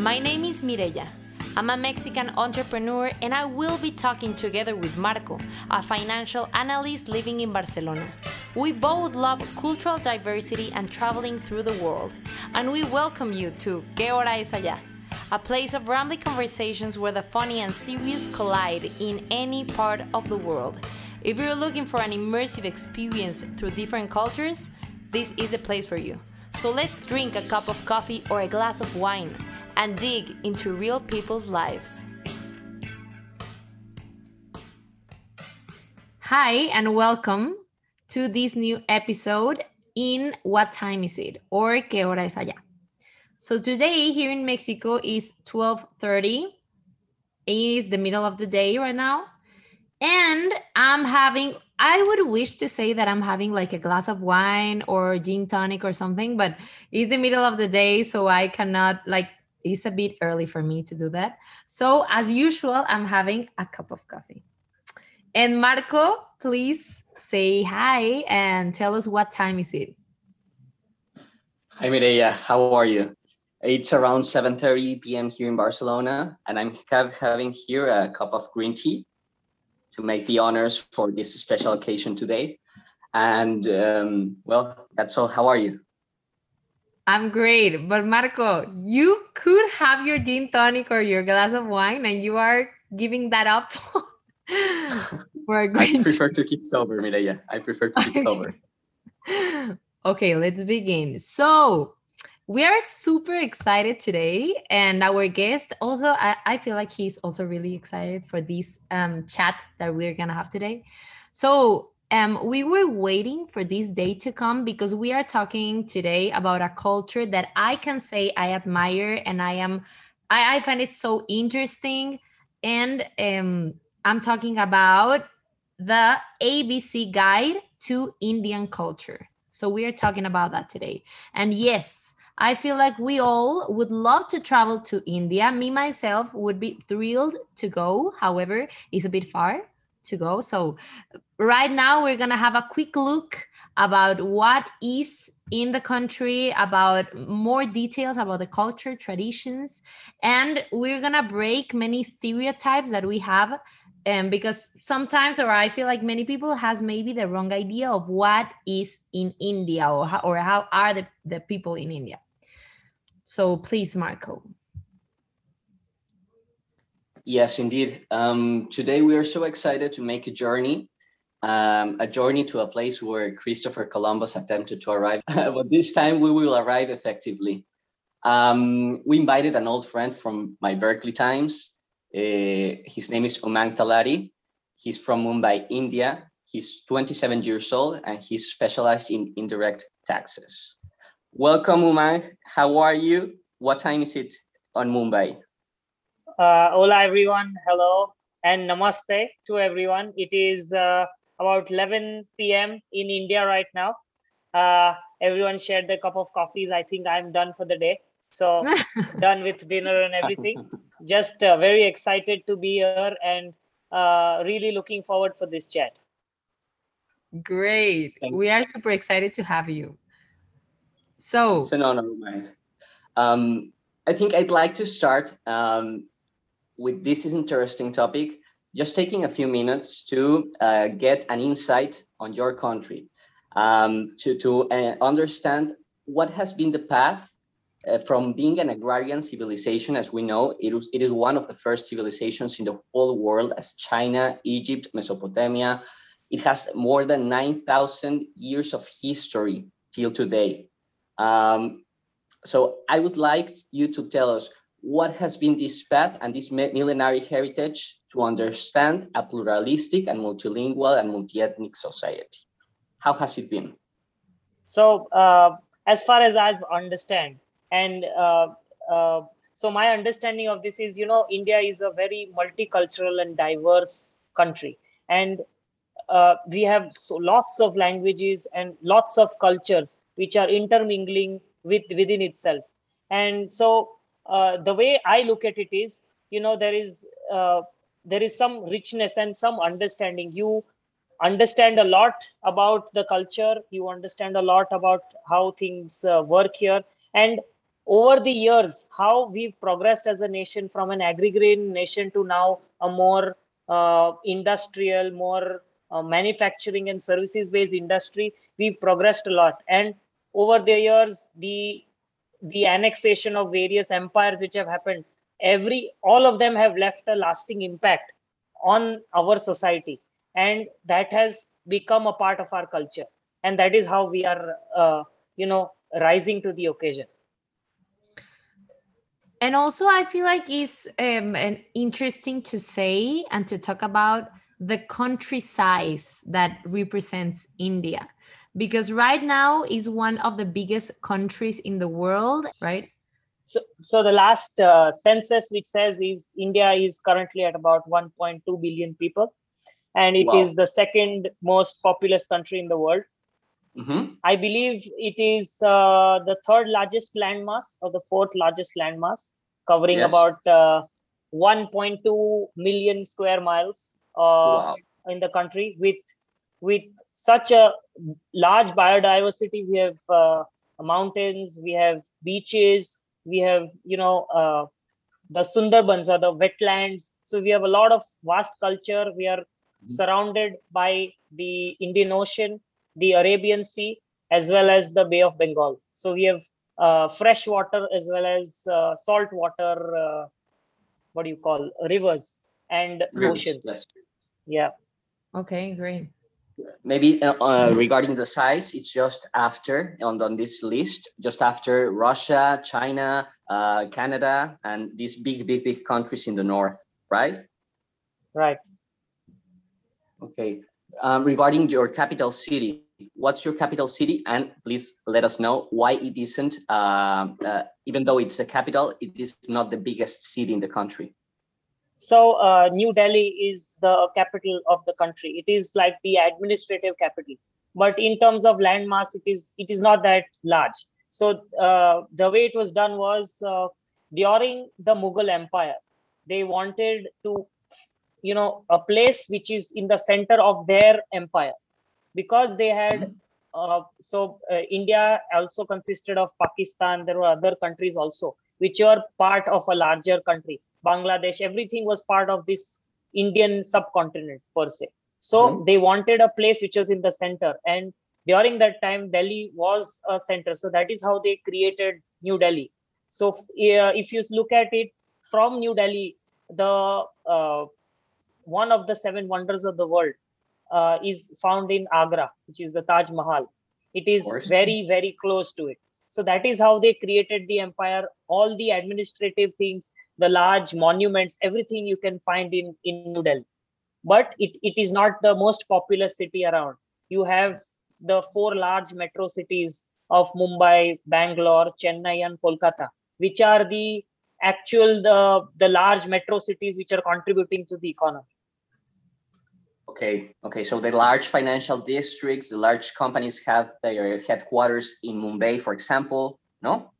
My name is Mireya. I'm a Mexican entrepreneur and I will be talking together with Marco, a financial analyst living in Barcelona. We both love cultural diversity and traveling through the world, and we welcome you to Que Hora Es Allá, a place of rambling conversations where the funny and serious collide in any part of the world. If you're looking for an immersive experience through different cultures, this is the place for you. So let's drink a cup of coffee or a glass of wine and dig into real people's lives. Hi, and welcome to this new episode in What Time Is It? or ¿Qué hora es allá? So today here in Mexico is 12:30. It is the middle of the day right now. And I'm having I would wish to say that I'm having like a glass of wine or gin tonic or something, but it's the middle of the day, so I cannot like it's a bit early for me to do that. So as usual, I'm having a cup of coffee. And Marco, please say hi and tell us what time is it. Hi Mireya, how are you? It's around 7:30 p.m. here in Barcelona, and I'm have, having here a cup of green tea to make the honors for this special occasion today. And um, well, that's all. How are you? I'm great. But Marco, you could have your gin tonic or your glass of wine, and you are giving that up for a green I prefer tea. to keep sober, Mireya. I prefer to keep sober. okay, let's begin. So, we are super excited today and our guest also I, I, feel like he's also really excited for this um, chat that we're gonna have today so um, we were waiting for this day to come because we are talking today about a culture that i can say i admire and i am i, I find it so interesting and um, i'm talking about the abc guide to indian culture so we are talking about that today and yes I feel like we all would love to travel to India. Me, myself, would be thrilled to go. However, it's a bit far to go. So, right now, we're going to have a quick look about what is in the country, about more details about the culture, traditions, and we're going to break many stereotypes that we have um, because sometimes or i feel like many people has maybe the wrong idea of what is in india or how, or how are the, the people in india so please, Marco. Yes, indeed. Um, today we are so excited to make a journey, um, a journey to a place where Christopher Columbus attempted to arrive, but this time we will arrive effectively. Um, we invited an old friend from my Berkeley times. Uh, his name is Umang Talati. He's from Mumbai, India. He's 27 years old and he's specialized in indirect taxes. Welcome, Umang. How are you? What time is it on Mumbai? Uh, hola, everyone. Hello and namaste to everyone. It is uh, about 11 p.m. in India right now. Uh, everyone shared their cup of coffees. I think I'm done for the day. So done with dinner and everything. Just uh, very excited to be here and uh, really looking forward for this chat. Great. We are super excited to have you. So it's an honor, Mike. Um, I think I'd like to start um, with this interesting topic, just taking a few minutes to uh, get an insight on your country, um, to, to uh, understand what has been the path uh, from being an agrarian civilization, as we know, it, was, it is one of the first civilizations in the whole world as China, Egypt, Mesopotamia. It has more than 9,000 years of history till today. Um, so I would like you to tell us what has been this path and this millenary heritage to understand a pluralistic and multilingual and multi-ethnic society. How has it been? So uh, as far as I understand, and uh, uh, so my understanding of this is, you know, India is a very multicultural and diverse country. And uh, we have so lots of languages and lots of cultures which are intermingling with within itself and so uh, the way i look at it is you know there is uh, there is some richness and some understanding. You understand a lot about the culture. You understand a lot about how things uh, work here. And over the years, how we've progressed as a nation from an agrarian nation to now a more uh, industrial, more uh, manufacturing and services based industry, we've progressed a lot. And over the years, the the annexation of various empires which have happened, every all of them have left a lasting impact on our society, and that has become a part of our culture. And that is how we are, uh, you know, rising to the occasion. And also i feel like it's um, an interesting to say and to talk about the country size that represents india because right now is one of the biggest countries in the world right so, so the last uh, census which says is india is currently at about 1.2 billion people and it wow. is the second most populous country in the world Mm-hmm. I believe it is uh, the third largest landmass or the fourth largest landmass, covering yes. about uh, 1.2 million square miles uh, wow. in the country with with such a large biodiversity. We have uh, mountains, we have beaches, we have you know uh, the Sundarbans or the wetlands. So we have a lot of vast culture. We are mm-hmm. surrounded by the Indian Ocean the Arabian Sea, as well as the Bay of Bengal. So we have uh, fresh water as well as uh, salt water, uh, what do you call, rivers and rivers, oceans. Yes. Yeah. Okay, great. Maybe uh, uh, regarding the size, it's just after on, on this list, just after Russia, China, uh, Canada, and these big, big, big countries in the north, right? Right. Okay. Um, regarding your capital city, what's your capital city? And please let us know why it isn't, um, uh, even though it's a capital, it is not the biggest city in the country. So uh, New Delhi is the capital of the country. It is like the administrative capital. But in terms of landmass, it is it is not that large. So uh, the way it was done was uh, during the Mughal Empire, they wanted to, you know, a place which is in the center of their empire because they had mm-hmm. uh, so uh, india also consisted of pakistan there were other countries also which were part of a larger country bangladesh everything was part of this indian subcontinent per se so mm-hmm. they wanted a place which was in the center and during that time delhi was a center so that is how they created new delhi so uh, if you look at it from new delhi the uh, one of the seven wonders of the world uh, is found in Agra, which is the Taj Mahal. It is very, very close to it. So that is how they created the empire. All the administrative things, the large monuments, everything you can find in, in New Delhi. But it, it is not the most populous city around. You have the four large metro cities of Mumbai, Bangalore, Chennai, and Kolkata, which are the actual the, the large metro cities which are contributing to the economy. Okay, okay. So the large financial districts, the large companies have their headquarters in Mumbai, for example. No.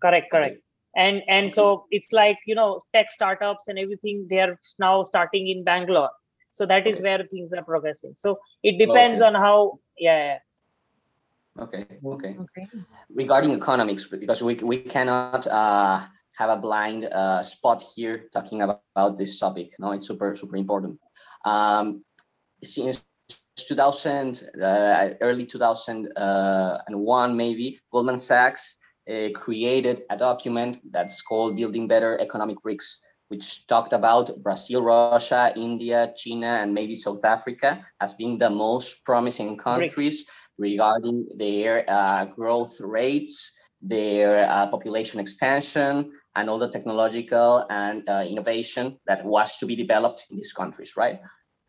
Correct. Correct. Okay. And and okay. so it's like you know tech startups and everything. They are now starting in Bangalore. So that is okay. where things are progressing. So it depends on how. Yeah. yeah. Okay. Okay. Okay. Regarding economics, because we we cannot uh, have a blind uh, spot here talking about, about this topic. No, it's super super important. Um, since 2000, uh, early 2001, maybe, Goldman Sachs uh, created a document that's called Building Better Economic Bricks, which talked about Brazil, Russia, India, China, and maybe South Africa as being the most promising countries BRICS. regarding their uh, growth rates, their uh, population expansion, and all the technological and uh, innovation that was to be developed in these countries, right?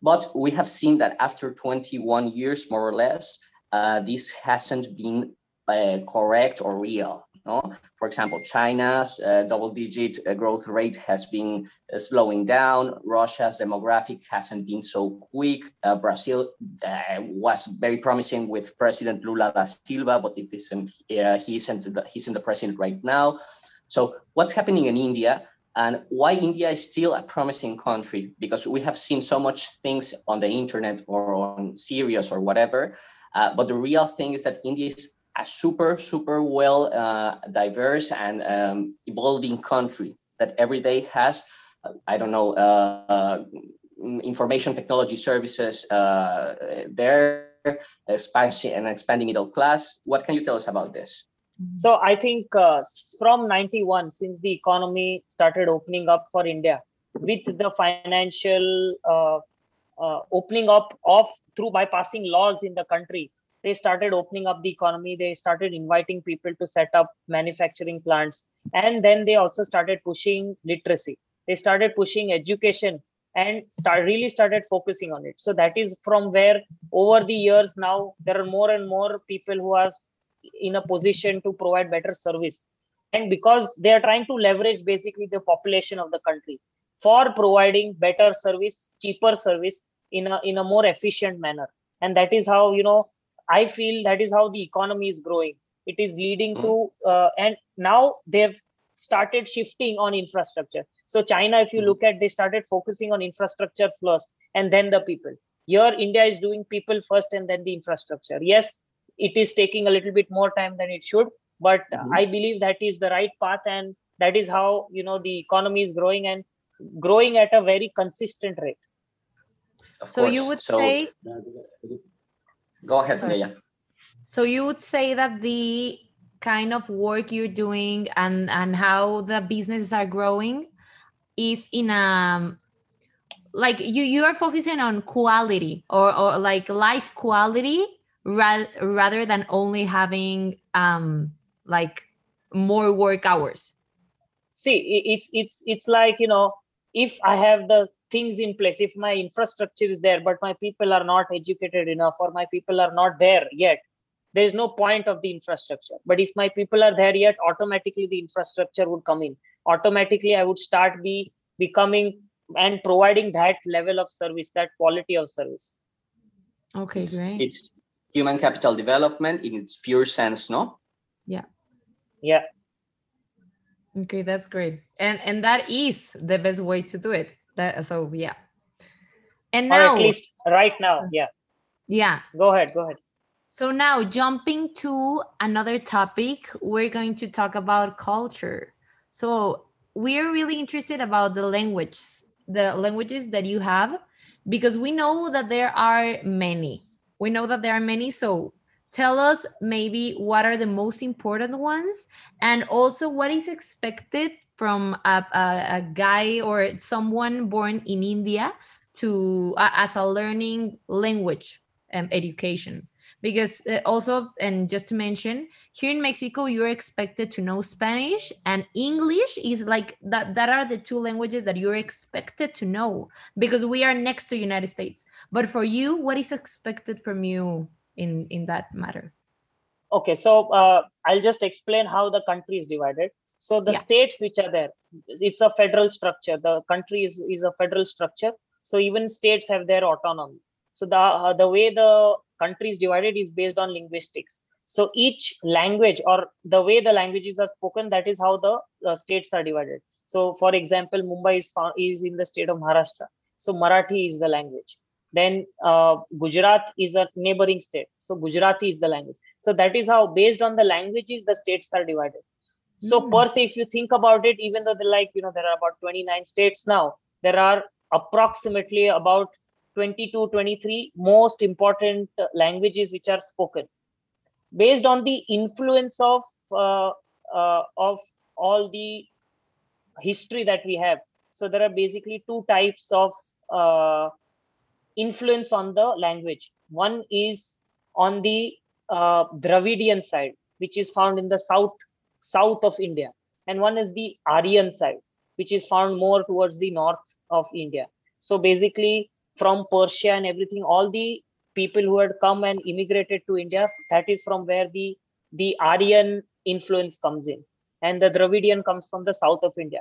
But we have seen that after 21 years, more or less, uh, this hasn't been uh, correct or real. No? For example, China's uh, double-digit uh, growth rate has been uh, slowing down. Russia's demographic hasn't been so quick. Uh, Brazil was very promising with President Lula da Silva, but it isn't. he isn't. The, he isn't the president right now. So what's happening in India? and why India is still a promising country because we have seen so much things on the internet or on series or whatever. Uh, but the real thing is that India is a super, super well uh, diverse and um, evolving country that every day has, I don't know, uh, uh information technology services uh, there, expansion and expanding middle class. What can you tell us about this? So I think uh, from 91, since the economy started opening up for India, with the financial uh, uh, opening up of through bypassing laws in the country, they started opening up the economy. They started inviting people to set up manufacturing plants, and then they also started pushing literacy. They started pushing education and start really started focusing on it. So that is from where over the years now there are more and more people who are in a position to provide better service and because they are trying to leverage basically the population of the country for providing better service cheaper service in a in a more efficient manner and that is how you know i feel that is how the economy is growing it is leading to hmm. uh, and now they've started shifting on infrastructure so china if you hmm. look at they started focusing on infrastructure first and then the people here india is doing people first and then the infrastructure yes it is taking a little bit more time than it should but mm-hmm. i believe that is the right path and that is how you know the economy is growing and growing at a very consistent rate of so course. you would so, say go ahead Sorry. yeah so you would say that the kind of work you're doing and and how the businesses are growing is in a like you you are focusing on quality or or like life quality ra- rather than only having um like more work hours see it's it's it's like you know if i have the things in place if my infrastructure is there but my people are not educated enough or my people are not there yet there is no point of the infrastructure but if my people are there yet automatically the infrastructure would come in automatically i would start be becoming and providing that level of service that quality of service okay great it's, human capital development in its pure sense, no? Yeah. Yeah. Okay, that's great. And and that is the best way to do it. That uh, so yeah. And now or at least right now, yeah. Yeah. Go ahead, go ahead. So now jumping to another topic, we're going to talk about culture. So we're really interested about the language, the languages that you have, because we know that there are many we know that there are many so tell us maybe what are the most important ones and also what is expected from a, a, a guy or someone born in india to uh, as a learning language um, education. Because uh, also and just to mention here in mexico you're expected to know spanish and english is like that that are the two languages that you're expected to know because we are next to united states. But for you what is expected from you in in that matter? Okay so uh, i'll just explain how the country is divided so the yeah. states which are there it's a federal structure. The country is, is a federal structure. So even states have their autonomy. So the uh, the way the country is divided is based on linguistics. So each language or the way the languages are spoken that is how the uh, states are divided. So for example mumbai is found, is in the state of maharashtra. So marathi is the language. Then uh, gujarat is a neighboring state. So gujarati is the language. So that is how based on the languages the states are divided so mm. per se if you think about it even though like you know there are about 29 states now there are approximately about 22 23 most important languages which are spoken based on the influence of uh, uh, of all the history that we have so there are basically two types of uh, influence on the language one is on the uh, dravidian side which is found in the south south of india and one is the aryan side which is found more towards the north of india so basically from Persia and everything, all the people who had come and immigrated to India, that is from where the the Aryan influence comes in, and the Dravidian comes from the south of India.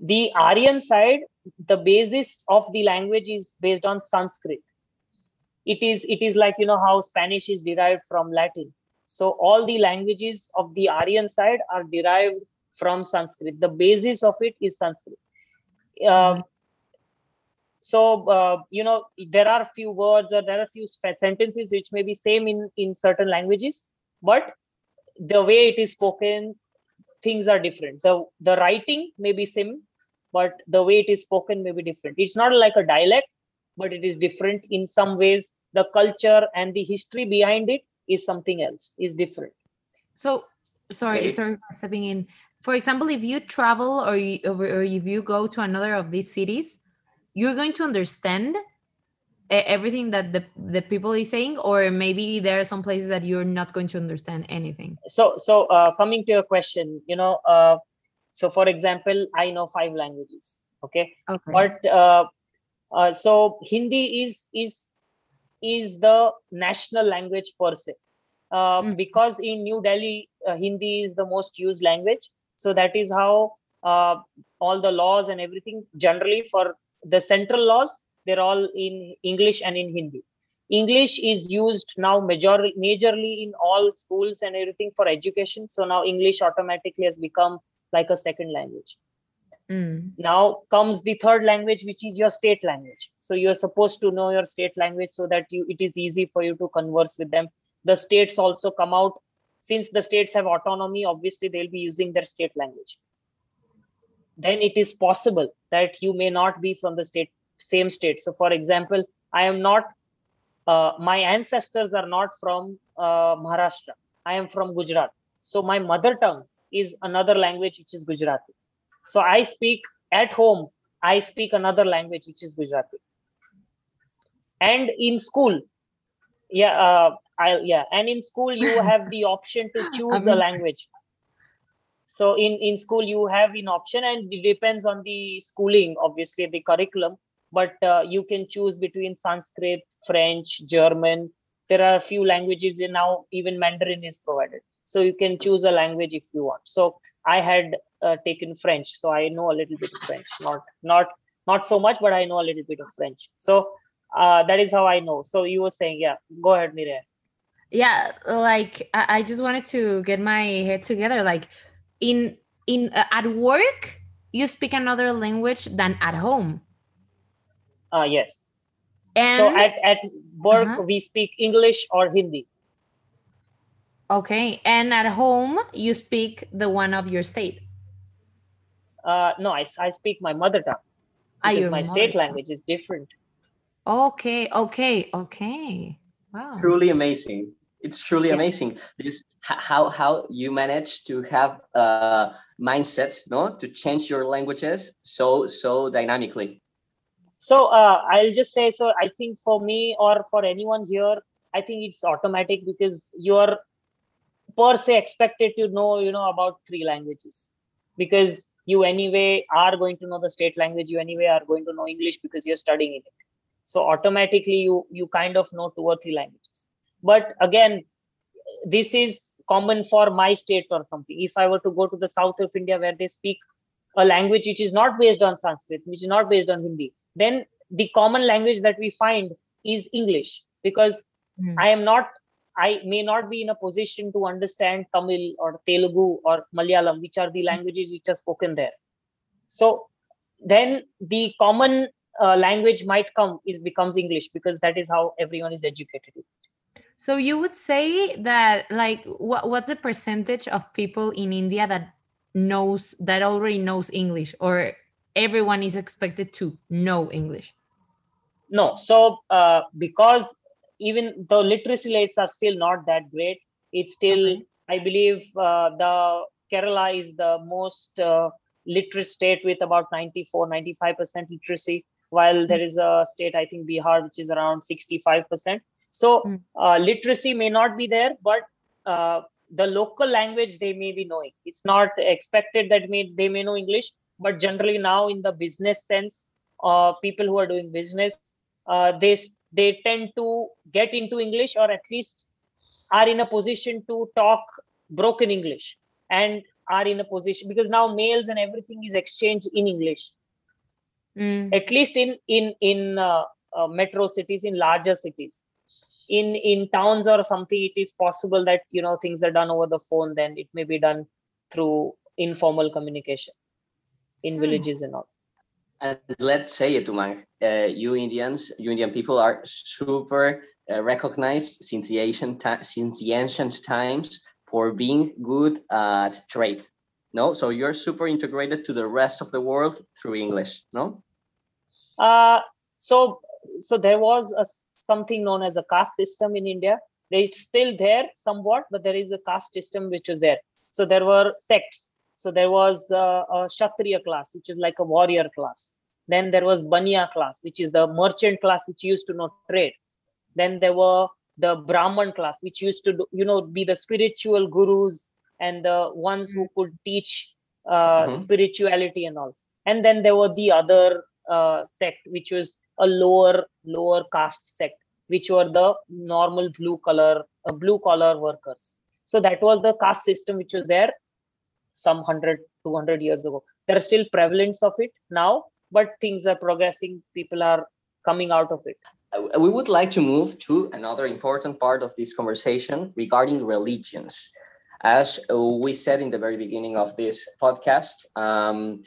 The Aryan side, the basis of the language is based on Sanskrit. It is it is like you know how Spanish is derived from Latin. So all the languages of the Aryan side are derived from Sanskrit. The basis of it is Sanskrit. Uh, so uh, you know there are a few words or there are few sentences which may be same in in certain languages but the way it is spoken things are different the the writing may be same but the way it is spoken may be different it's not like a dialect but it is different in some ways the culture and the history behind it is something else is different. So sorry Okay. sorry for stepping in. For example if you travel or, you, or if you go to another of these cities you're going to understand everything that the, the people is saying or maybe there are some places that you're not going to understand anything? So so uh, coming to your question you know uh, so for example i know five languages okay? Okay. But uh, uh, so hindi is is is the national language per se. Uh, Mhm. because in new delhi uh, hindi is the most used language. So that is how uh, all the laws and everything generally for the central laws they're all in english and in hindi. English is used now major majorly in all schools and everything for education. So now english automatically has become like a second language Mm. now comes the third language which is your state language. So you're supposed to know your state language so that you it is easy for you to converse with them. The states also come out. Since the states have autonomy obviously they'll be using their state language. Then it is possible that you may not be from the state same state. So for example i am not uh, my ancestors are not from uh, maharashtra. I am from gujarat. So my mother tongue is another language which is gujarati so i speak at home i speak another language which is gujarati. And in school yeah uh, i yeah and in school you have the option to choose a language. So in in school you have an option and it depends on the schooling obviously the curriculum. But uh, you can choose between sanskrit french german. There are a few languages and now even mandarin is provided. So you can choose a language if you want. So i had uh, taken french. So i know a little bit of french. Not not not so much but i know a little bit of french. So uh, that is how i know. So you were saying yeah go ahead Mireya. yeah like I, I just wanted to get my head together. Like in in uh, at work you speak another language than at home. Uh yes. And so at at work Uh-huh. we speak english or hindi. Okay and at home you speak the one of your state uh no i, I speak my mother tongue Ah, because your my mother state tongue. language is different. Okay okay okay. Wow. Truly amazing. It's truly Yeah. amazing. This how how you manage to have a mindset no to change your languages so so dynamically. So uh, i'll just say so i think for me or for anyone here i think it's automatic because you're per se expected to know you know about three languages. Because you anyway are going to know the state language you anyway are going to know english because you're studying it. So automatically you you kind of know two or three languages. But again this is common for my state or something. If i were to go to the south of india where they speak a language which is not based on sanskrit which is not based on hindi then the common language that we find is english because Mm. i am not i may not be in a position to understand tamil or telugu or malayalam which are the languages which are spoken there. So then the common uh, language might come is becomes english because that is how everyone is educated. So you would say that like what what's the percentage of people in India that knows that already knows English or everyone is expected to know English? no. So uh, because even the literacy rates are still not that great it's still Okay. i believe uh, the kerala is the most uh, literate state with about 94 95% literacy while there is a state i think bihar which is around 65% so Mm. uh, literacy may not be there but uh, the local language they may be knowing it's not expected that may they may know english but generally now in the business sense uh, people who are doing business uh, they they tend to get into english or at least are in a position to talk broken english and are in a position because now mails and everything is exchanged in english Mm. at least in in in uh, uh, metro cities in larger cities in in towns or something it is possible that you know things are done over the phone then it may be done through informal communication in Hmm. villages and all and let's say it Umang, uh, you indians you indian people are super uh, recognized since the ancient since the ancient times for being good at trade. No, so you're super integrated to the rest of the world through English. No. Uh, so so there was a something known as a caste system in India. It's still there somewhat, but there is a caste system which was there. So there were sects. So there was uh, a Kshatriya class, which is like a warrior class. Then there was Baniya class, which is the merchant class, which used to know trade. Then there were the Brahman class, which used to, do, you know, be the spiritual gurus and the ones who could teach uh, mm-hmm. spirituality and all. And then there were the other uh, sect, which was a lower lower caste sect, which were the normal blue color uh, blue collar workers. So that was the caste system which was there some 100 200 years ago. There are still prevalence of it now, but things are progressing. People are coming out of it. Uh, we would like to move to another important part of this conversation regarding religions. As we said in the very beginning of this podcast, um,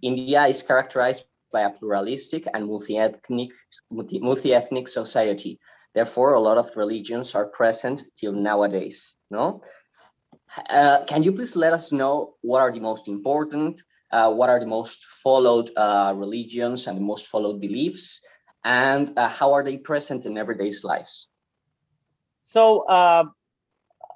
India is characterized by a pluralistic and multi-ethnic, multi-ethnic society. Therefore, a lot of religions are present till nowadays. No, uh, can you please let us know what are the most important, uh, what are the most followed uh, religions and the most followed beliefs, and uh, how are they present in everyday's lives? So, uh,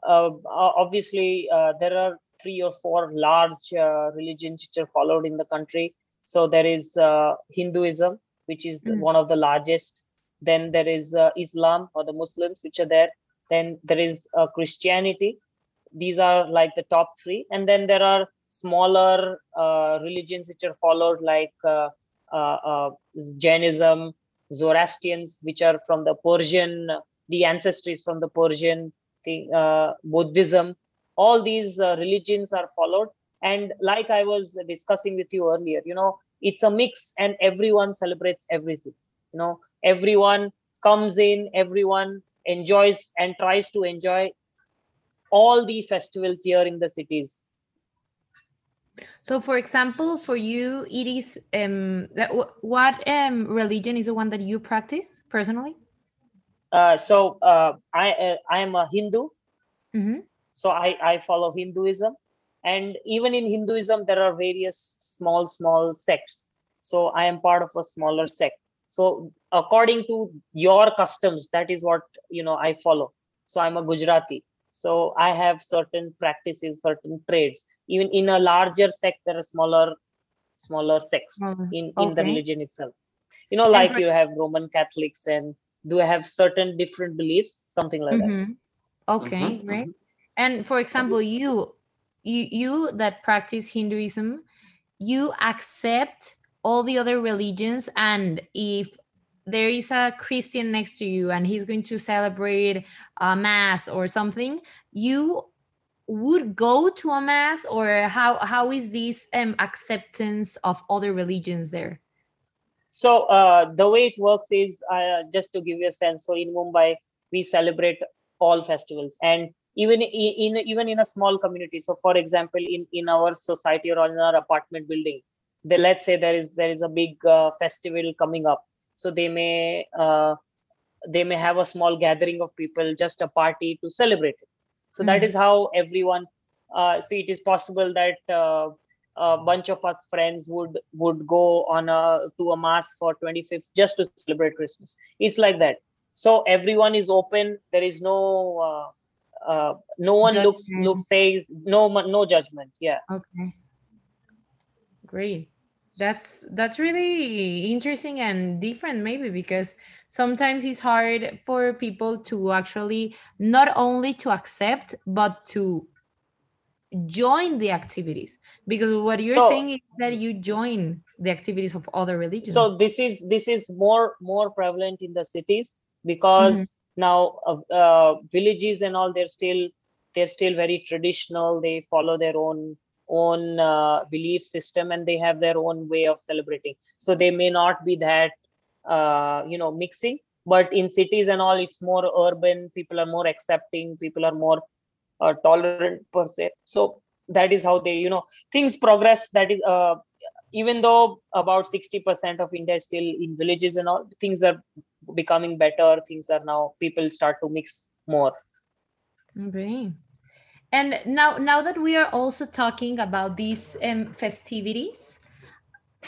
uh, obviously, there are three or four large religions which are followed in the country. So there is uh, Hinduism, which is mm. one of the largest. Then there is uh, Islam or the Muslims, which are there. Then there is uh, Christianity. These are like the top three. And then there are smaller uh, religions which are followed, like uh, uh, Jainism, Zoroastrians, which are from the Persian, the ancestries from the Persian, Buddhism. All these religions are followed and like i was discussing with you earlier you know it's a mix and everyone celebrates everything you know everyone comes in everyone enjoys and tries to enjoy all the festivals here in the cities. So for example for you it is um what um religion is the one that you practice personally? Uh so uh i uh, i am a hindu. Mm-hmm. so i i follow hinduism. And even in hinduism there are various small small sects. So i am part of a smaller sect. So according to your customs that is what you know i follow. So i'm a gujarati so i have certain practices certain trades even in a larger sect there are smaller smaller sects mm, in in the religion itself. You know like you have roman catholics and do I have certain different beliefs? Something like mm-hmm. that okay mm-hmm. great. And for example you you you that practice hinduism you accept all the other religions and if there is a christian next to you and he's going to celebrate a mass or something you would go to a mass or how how is this um, acceptance of other religions there? So uh, the way it works is uh, just to give you a sense so in mumbai we celebrate all festivals and even in, even in a small community. So for example in in our society or in our apartment building they let's say there is there is a big uh, festival coming up so they may uh, they may have a small gathering of people just a party to celebrate it. So mm-hmm. that is how everyone uh, so it is possible that uh, a bunch of us friends would would go on a to a mass for 25th just to celebrate christmas. It's like that. So everyone is open. There is no uh, uh, no one judgment. looks looks says no no judgment. Yeah. Okay. Great that's that's really interesting and different maybe because sometimes it's hard for people to actually not only to accept but to join the activities because what you're so, saying is that you join the activities of other religions. so this is this is more more prevalent in the cities because mm-hmm. now uh, uh, villages and all they're still they're still very traditional. They follow their own own uh, belief system and they have their own way of celebrating. So they may not be that uh, you know mixing but in cities and all it's more urban people are more accepting people are more uh, tolerant per se. So that is how they you know things progress that is uh, even though about 60% of india is still in villages and all things are becoming better things are now people start to mix more. Okay And now, now that we are also talking about these um, festivities,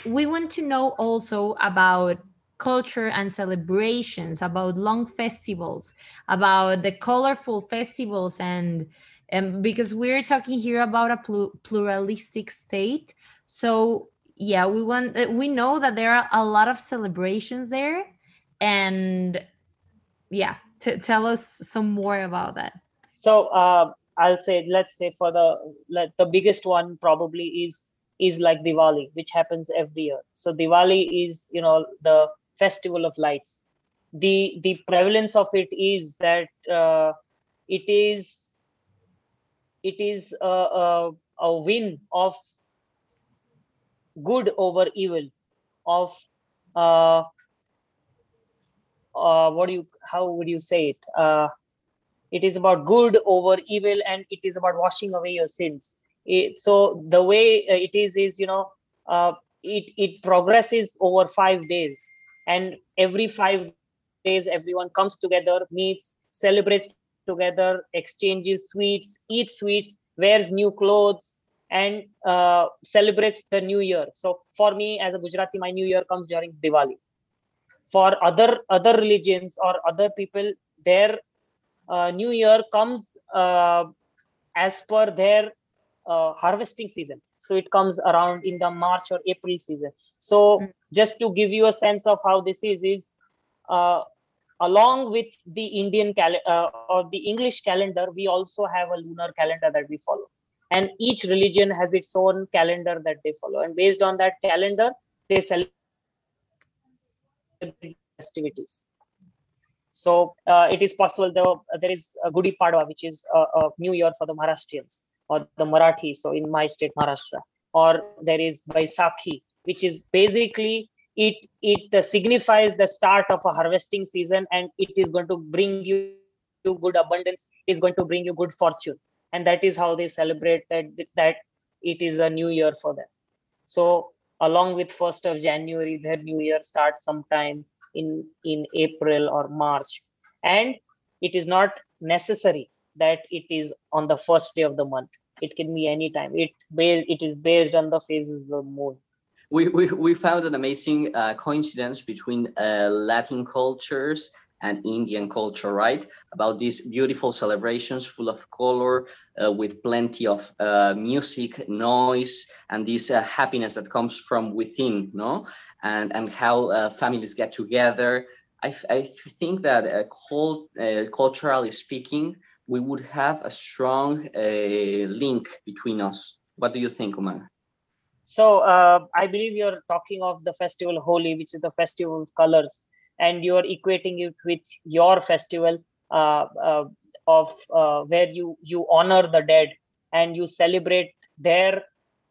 we want to know also about culture and celebrations, about long festivals, about the colorful festivals, and um, because we're talking here about a pl pluralistic state. So yeah, we want uh, we know that there are a lot of celebrations there, and yeah, tell us some more about that. So uh, I'll say, let's say for the the biggest one probably is is like Diwali, which happens every year. So Diwali is you know the festival of lights. The the prevalence of it is that uh, it is it is a, a, a win of good over evil, of uh, uh, what do you how would you say it? Uh, it is about good over evil and it is about washing away your sins. It, so the way uh, it is is you know uh, it it progresses over five days. And every five days everyone comes together meets celebrates together exchanges sweets eats sweets wears new clothes and uh, celebrates the new year. So for me as a gujarati my new year comes during diwali. For other other religions or other people their new year comes uh, as per their uh, harvesting season. So it comes around in the march or april season. So mm. just to give you a sense of how this is is uh, along with the indian calendar uh, or the english calendar we also have a lunar calendar that we follow. And each religion has its own calendar that they follow. And based on that calendar they celebrate festivities so uh, it is possible though there is a Gudi Padwa, which is a, a, New Year for the Maharashtrians or the Marathi. So in my state, Maharashtra, or there is Baisakhi, which is basically it it uh, signifies the start of a harvesting season, and it is going to bring you good abundance. Is going to bring you good fortune, and that is how they celebrate that that it is a new year for them. So along with first of January, their new year starts sometime in in april or march. And it is not necessary that it is on the first day of the month. It can be any time. It based it is based on the phases of the moon. We, we, we found an amazing uh, coincidence between uh, Latin cultures and Indian culture, right? About these beautiful celebrations full of color, uh, with plenty of uh, music, noise, and this uh, happiness that comes from within, no? And, and how uh, families get together. I, I think that uh, cult, uh, culturally speaking, we would have a strong link between us. What do you think, Umang? So I believe you're talking of the festival Holi, which is the festival of colors and you're equating it with your festival uh, uh, of uh, where you you honor the dead and you celebrate their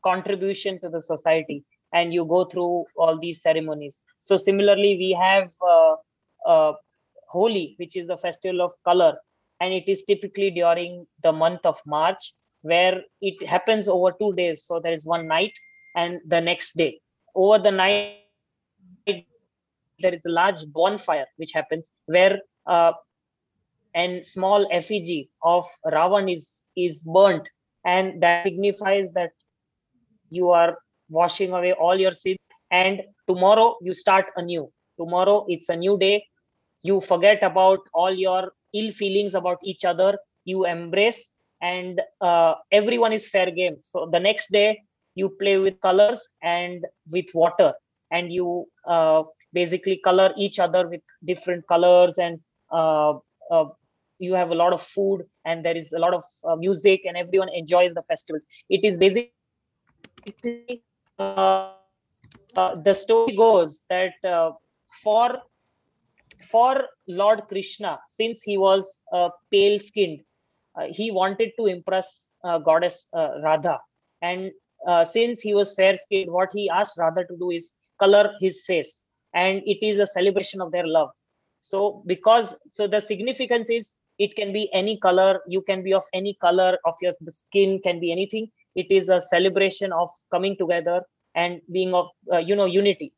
contribution to the society and you go through all these ceremonies. So similarly we have uh, uh, holi which is the festival of color and it is typically during the month of march where it happens over two days. So there is one night and the next day. Over the night there is a large bonfire which happens where uh, small effigy of Ravan is is burnt, and that signifies that you are washing away all your sins. And tomorrow you start anew. Tomorrow it's a new day. You forget about all your ill feelings about each other. You embrace, and uh, everyone is fair game. So the next day you play with colors and with water, and you uh, basically color each other with different colors and uh, uh, you have a lot of food and there is a lot of uh, music and everyone enjoys the festivals. It is basically uh, uh, the story goes that uh, for for lord krishna since he was pale skinned he wanted to impress goddess radha. And since he was fair skinned what he asked radha to do is color his face and it is a celebration of their love. So because so the significance is it can be any color you can be of any color of your the skin can be anything. It is a celebration of coming together and being of uh, you know unity.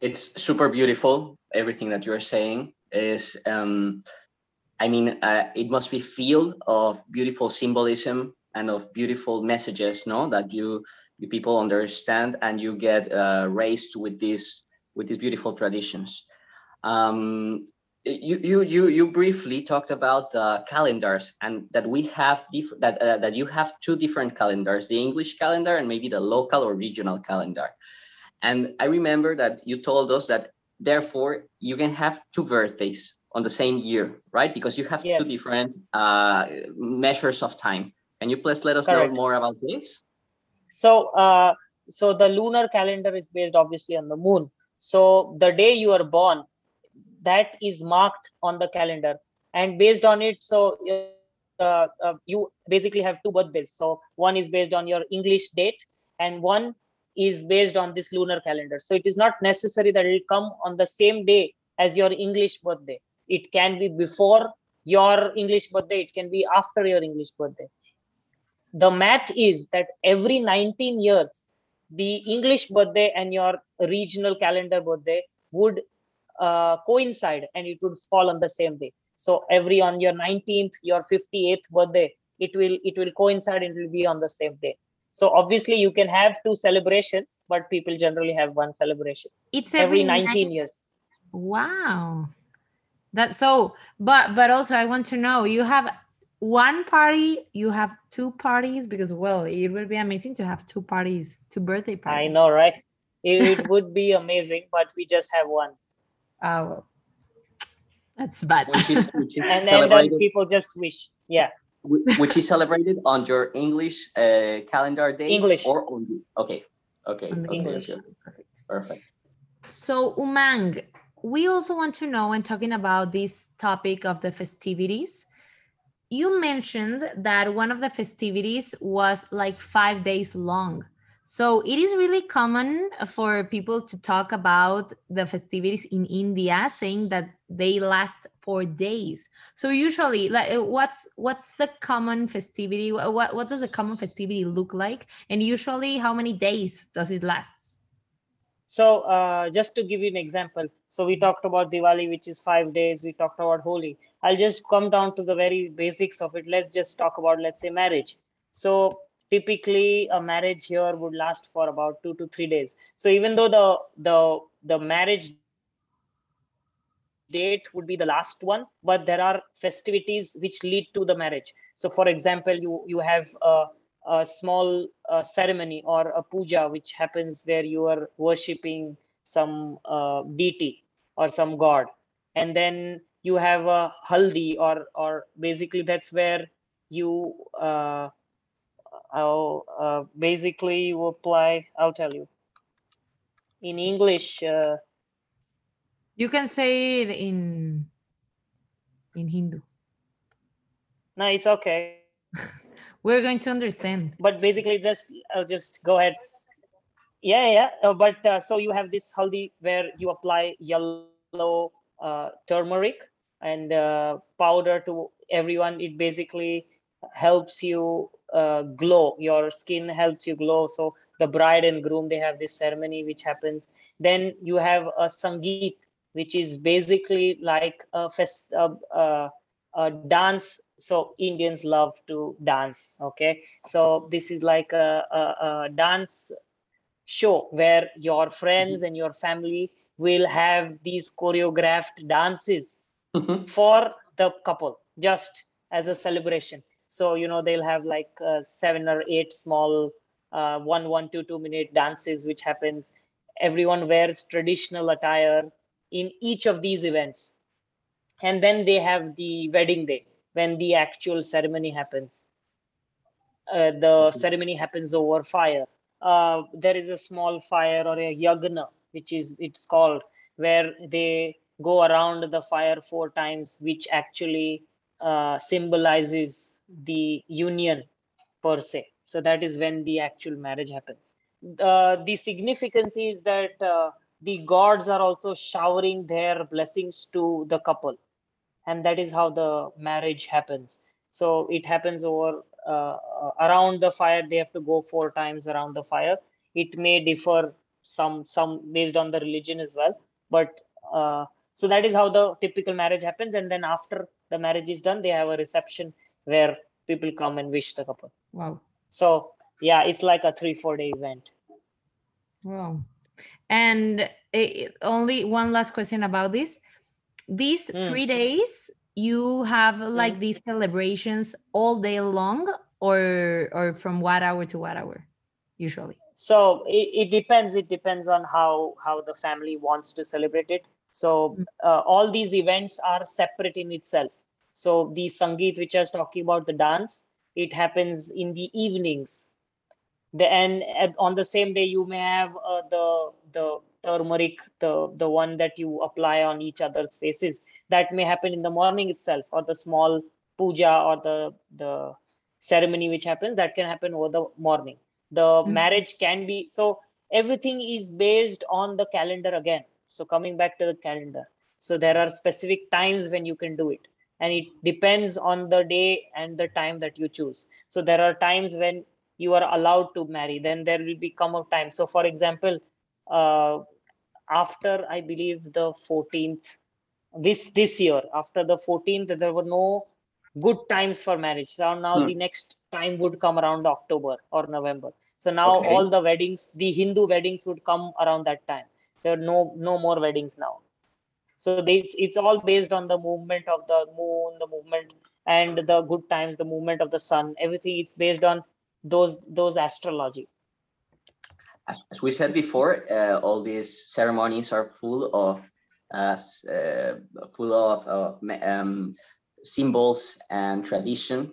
It's super beautiful everything that you're saying is um I mean, uh, it must be filled of beautiful symbolism and of beautiful messages, no, that you you people understand and you get uh, raised with these with these beautiful traditions. Um, you you you you briefly talked about the calendars and that we have different that uh, that you have two different calendars, the English calendar and maybe the local or regional calendar. And I remember that you told us that therefore you can have two birthdays on the same year, right? Because you have yes. two different uh, measures of time. Can you please let us Correct. know more about this? So, uh, so the lunar calendar is based obviously on the moon. So the day you are born, that is marked on the calendar, and based on it, so uh, uh, you basically have two birthdays. So one is based on your English date, and one is based on this lunar calendar. So it is not necessary that it will come on the same day as your English birthday. It can be before your English birthday, it can be after your English birthday. The math is that every 19 years, the English birthday and your regional calendar birthday would uh, coincide and it would fall on the same day. So every on your 19th, your 58th birthday, it will it will coincide and it will be on the same day. So obviously you can have two celebrations but people generally have one celebration it's every, every 19 years. Wow. That so but but also i want to know you have one party you have two parties because well it would be amazing to have two parties two birthday parties. i know right? It, it would be amazing but we just have one. Oh well that's bad. Which is, which is and, and then people just wish yeah. Which is celebrated on your English uh, calendar date English. or on the okay okay, okay English. Okay. perfect. Perfect. So Umang we also want to know when talking about this topic of the festivities you mentioned that one of the festivities was like five days long so it is really common for people to talk about the festivities in India, saying that they last for days. So usually, like, uh, what's what's the common festivity? What what does a common festivity look like? And usually, how many days does it last? So uh, just to give you an example, so we talked about Diwali, which is five days. We talked about Holi. I'll just come down to the very basics of it. Let's just talk about, let's say, marriage. So typically a marriage here would last for about two to three days so even though the the the marriage date would be the last one but there are festivities which lead to the marriage so for example you you have a, a small uh, ceremony or a puja which happens where you are worshipping some uh, deity or some god and then you have a haldi or or basically that's where you uh, I'll uh, basically you apply. I'll tell you. In English, uh, you can say it in in Hindu. No, it's okay. We're going to understand. But basically, just I'll just go ahead. Yeah, yeah. Uh, but uh, so you have this haldi where you apply yellow uh, turmeric and uh, powder to everyone. It basically helps you uh, glow. Your skin helps you glow. So the bride and groom they have this ceremony which happens. Then you have a sangeet which is basically like a fest a, dance. So indians love to dance okay? So this is like a, a, a dance show where your friends and your family will have these choreographed dances mm-hmm. for the couple just as a celebration. So you know they'll have like uh, seven or eight small uh, one one two two minute dances which happens. Everyone wears traditional attire in each of these events. And then they have the wedding day when the actual ceremony happens. Uh, the mm-hmm. ceremony happens over fire. Uh, there is a small fire or a yagna which is it's called where they go around the fire four times which actually uh, symbolizes the union per se. So that is when the actual marriage happens. Uh, the significance is that uh, the gods are also showering their blessings to the couple. And that is how the marriage happens. So it happens over uh, around the fire. They have to go four times around the fire. It may differ some some based on the religion as well. But uh, so that is how the typical marriage happens and then after the marriage is done they have a reception where people come and wish the couple Wow. so yeah it's like a three four day event Wow. And eh, only one last question about this. These Mm. three days, you have like these celebrations all day long, or or from what hour to what hour, usually? so it, it depends it depends on how how the family wants to celebrate it so Mm. uh, all these events are separate in itself. So the sangeet which i was talking about the dance it happens in the evenings. The and at, on the same day you may have uh, the the turmeric the the one that you apply on each other's faces. That may happen in the morning itself or the small puja or the the ceremony which happens that can happen over the morning. The Mhm. marriage can be so everything is based on the calendar again so coming back to the calendar. So there are specific times when you can do it. And it depends on the day and the time that you choose. So there are times when you are allowed to marry. Then there will become a time so for example uh, after i believe the 14th this this year after the 14th there were no good times for marriage. So now Hmm. the next time would come around october or november. So now Okay. all the weddings the hindu weddings would come around that time there are no no more weddings now. So they, it's, it's all based on the movement of the moon the movement and the good times the movement of the sun. Everything it's based on those those astrology. As, as we said before, uh, all these ceremonies are full of uh, uh, full of, of um, symbols and tradition,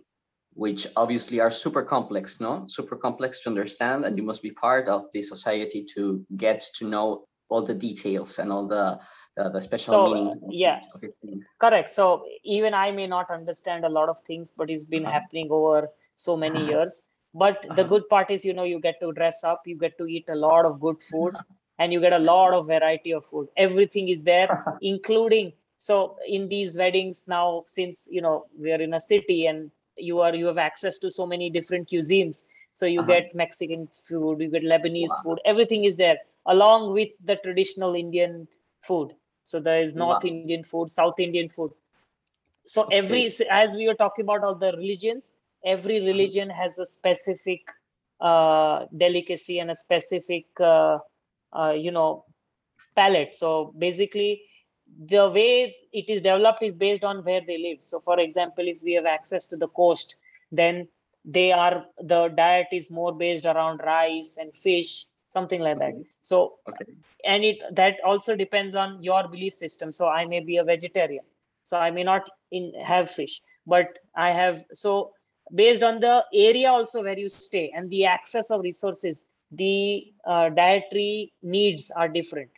which obviously are super complex, no? Super complex to understand, and you must be part of the society to get to know all the details and all the the, the special So, meaning. yeah. of it. correct so even i may not understand a lot of things but it's been Uh-huh. happening over so many years but the Uh-huh. good part is you know you get to dress up you get to eat a lot of good food and you get a lot of variety of food everything is there including so in these weddings now since you know we are in a city and you are you have access to so many different cuisines so you Uh-huh. get mexican food you get lebanese Wow. food everything is there along with the traditional indian food. So there is north Wow. indian food south indian food. So Okay. every as we were talking about all the religions every religion has a specific uh, delicacy and a specific uh, uh, you know palate so basically the way it is developed is based on where they live. So for example if we have access to the coast then they are the diet is more based around rice and fish something like that. So Okay. and it that also depends on your belief system. So i may be a vegetarian. So i may not in have fish but i have so based on the area also where you stay and the access of resources the uh, dietary needs are different.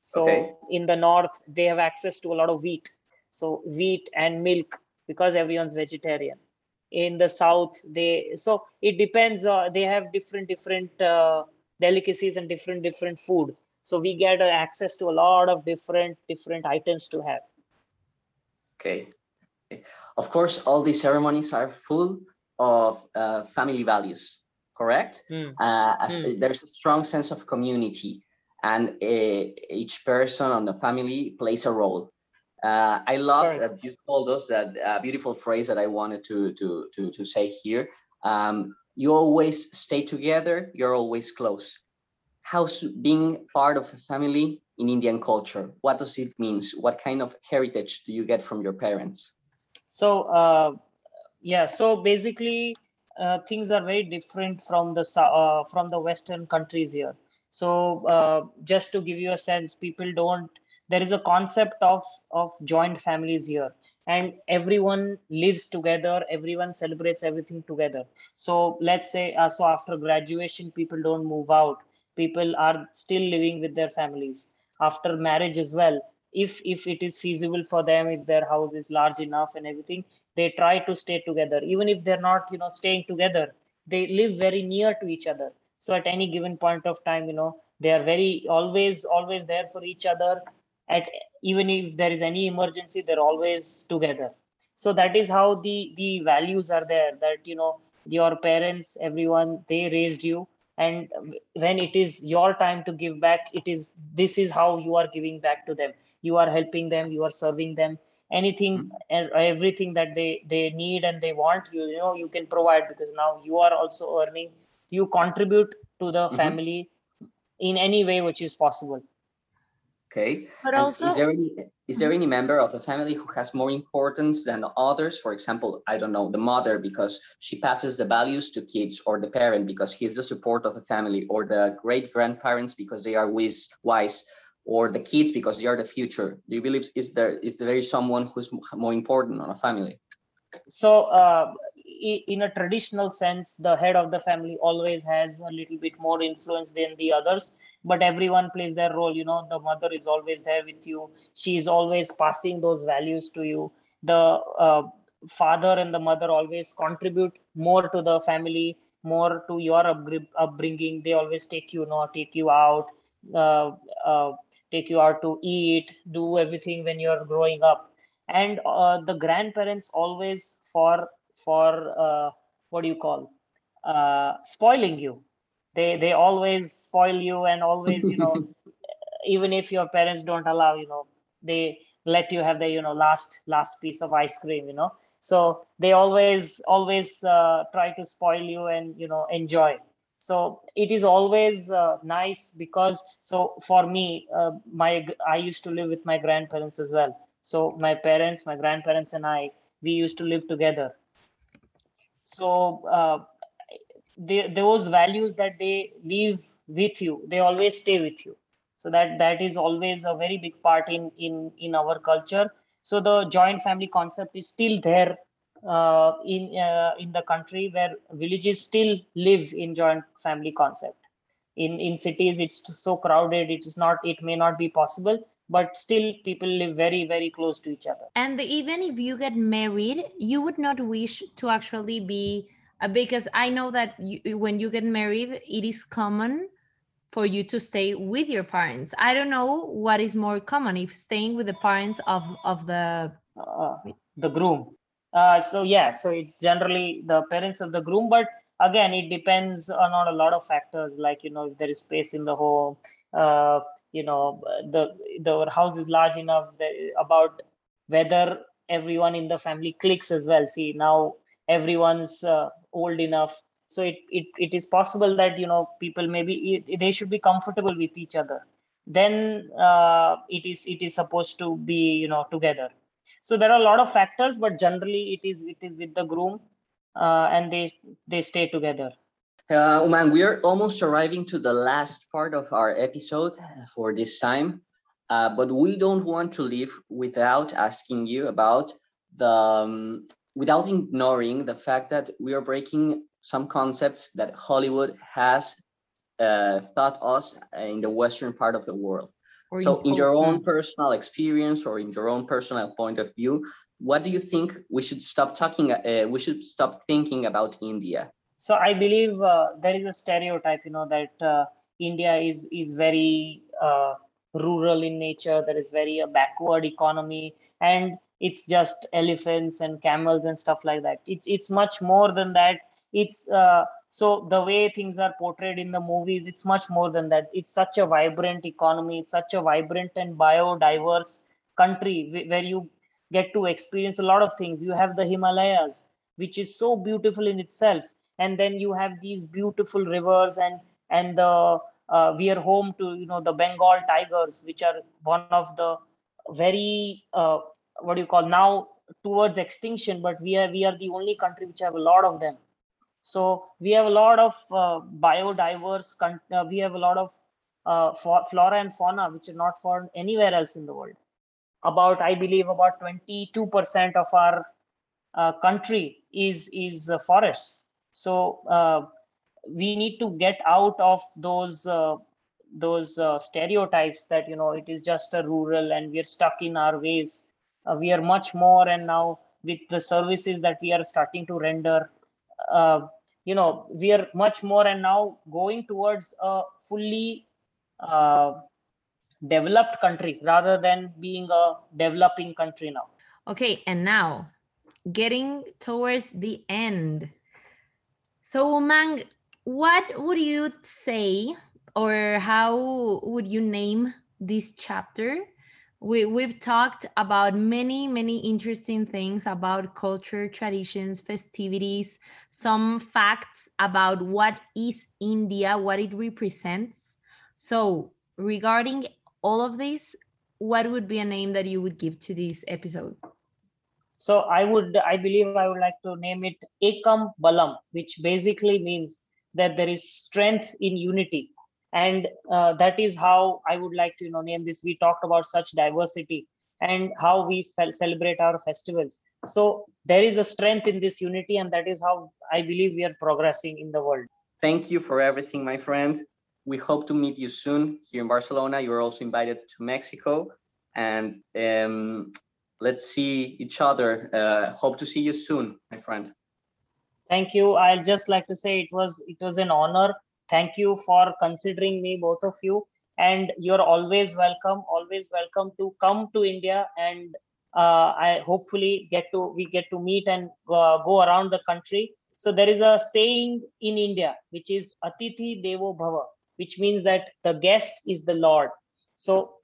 So Okay. in the north they have access to a lot of wheat. So wheat and milk because everyone's vegetarian. In the south they so it depends uh, they have different different uh, delicacies and different different food so we get access to a lot of different different items to have Okay. Okay. Of course, all these ceremonies are full of uh, family values, correct? Hmm. Uh, as, Hmm. There's a strong sense of community, and uh, each person on the family plays a role. Uh, I loved Correct. that you told us that uh, beautiful phrase that I wanted to to to to say here. Um, you always stay together. You're always close. How's being part of a family in Indian culture? What does it means? What kind of heritage do you get from your parents? so uh, yeah so basically uh, things are very different from the uh, from the western countries here so uh, just to give you a sense people don't there is a concept of of joint families here and everyone lives together everyone celebrates everything together. So let's say uh, so after graduation people don't move out. People are still living with their families. After marriage as well if if it is feasible for them if their house is large enough and everything they try to stay together. Even if they're not you know staying together they live very near to each other. So at any given point of time you know they are very always always there for each other. At even if there is any emergency they're always together so that is how the the values are there that you know your parents everyone they raised you and when it is your time to give back it is this is how you are giving back to them you are helping them you are serving them anything Mhm. and everything that they they need and they want you you know you can provide because now you are also earning you contribute to the Mhm. family in any way which is possible Okay. But And also, is there any is there any member of the family who has more importance than others? For example, I don't know, the mother because she passes the values to kids, or the parent because he's the support of the family, or the great grandparents because they are wise, wise, or the kids because they are the future. Do you believe is there is there is someone who's more important on a family? so uh, in a traditional sense the head of the family always has a little bit more influence than the others but everyone plays their role you know the mother is always there with you. She is always passing those values to you. The uh, father and the mother always contribute more to the family more to your upbringing. They always take you, you know take you out uh, uh, take you out to eat do everything when you're growing up. And uh, the grandparents always for for uh, what do you call uh, spoiling you they they always spoil you and always you know even if your parents don't allow you know they let you have the you know last last piece of ice cream you know. So they always always uh, try to spoil you and you know enjoy. So it is always uh, nice because so for me uh, my i used to live with my grandparents as well. So my parents my grandparents and i we used to live together. So uh, they, those values that they leave with you they always stay with you. So that that is always a very big part in in in our culture. So the joint family concept is still there uh, in uh, in the country where villages still live in joint family concept. In in cities it's so crowded it is not it may not be possible but still people live very very close to each other. And even if you get married, you would not wish to actually be because I know that you, when you get married, it is common for you to stay with your parents. I don't know what is more common if staying with the parents of of the uh, the groom. Uh, so yeah, so it's generally the parents of the groom, but again, it depends on, on a lot of factors, like you know if there is space in the home, uh, you know the the house is large enough about whether everyone in the family clicks as well. See now everyone's uh, old enough, so it, it it is possible that you know people maybe they should be comfortable with each other. Then uh, it is it is supposed to be you know together. So there are a lot of factors but generally it is it is with the groom uh, and they they stay together. Uh, we are almost arriving to the last part of our episode for this time, uh, but we don't want to leave without asking you about the, um, without ignoring the fact that we are breaking some concepts that Hollywood has uh, taught us in the Western part of the world. or So, in your own personal experience or in your own personal point of view, what do you think we should stop talking? Uh, we should stop thinking about India. so i believe uh, there is a stereotype you know that uh, india is is very uh, rural in nature that is very a backward economy and it's just elephants and camels and stuff like that. It's it's much more than that. It's uh, so the way things are portrayed in the movies it's much more than that. It's such a vibrant economy it's such a vibrant and biodiverse country wh- where you get to experience a lot of things. You have the himalayas which is so beautiful in itself and then you have these beautiful rivers and and the uh, we are home to you know the bengal tigers which are one of the very uh, what do you call now towards extinction but we are we are the only country which have a lot of them. So we have a lot of uh, biodiverse uh, we have a lot of uh, flora and fauna which are not found anywhere else in the world. About i believe about 22% of our uh, country is is uh, forests. So uh, we need to get out of those uh, those uh, stereotypes that you know it is just a rural and we're stuck in our ways uh, we are much more and now with the services that we are starting to render uh, you know we are much more and now going towards a fully uh, developed country rather than being a developing country now Okay, and now getting towards the end. So, Umang, what would you say or how would you name this chapter we, we've talked about many many interesting things about culture traditions festivities some facts about what is india what it represents. So regarding all of this what would be a name that you would give to this episode? So i would i believe i would like to name it ekam balam which basically means that there is strength in unity and uh, that is how i would like to you know name this. We talked about such diversity and how we celebrate our festivals. So there is a strength in this unity and that is how i believe we are progressing in the world. Thank you for everything my friend. We hope to meet you soon here in barcelona. You're also invited to mexico. And um, let's see each other. Uh, hope to see you soon my friend. Thank you. I'd just like to say it was it was an honor thank you for considering me both of you. And you're always welcome always welcome to come to india. And uh, i hopefully get to we get to meet and go, go around the country. So there is a saying in india which is atithi devo bhava which means that the guest is the lord. So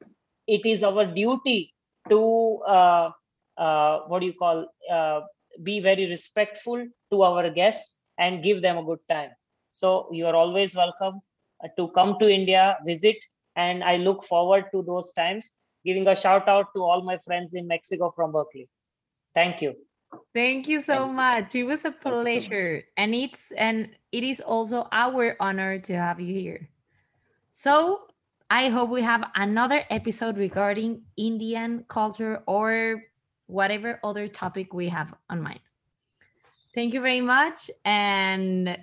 it is our duty to uh, uh, what do you call uh, be very respectful to our guests and give them a good time so you are always welcome uh, to come to India, visit, and I look forward to those times. Giving a shout out to all my friends in Mexico from Berkeley. Thank you. Thank you so Thank much. It was a pleasure. So and it's and it is also our honor to have you here. So I hope we have another episode regarding Indian culture or whatever other topic we have on mind. Thank you very much. And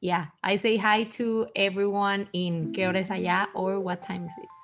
yeah, I say hi to everyone in Que Hora Es Allá or what time is it?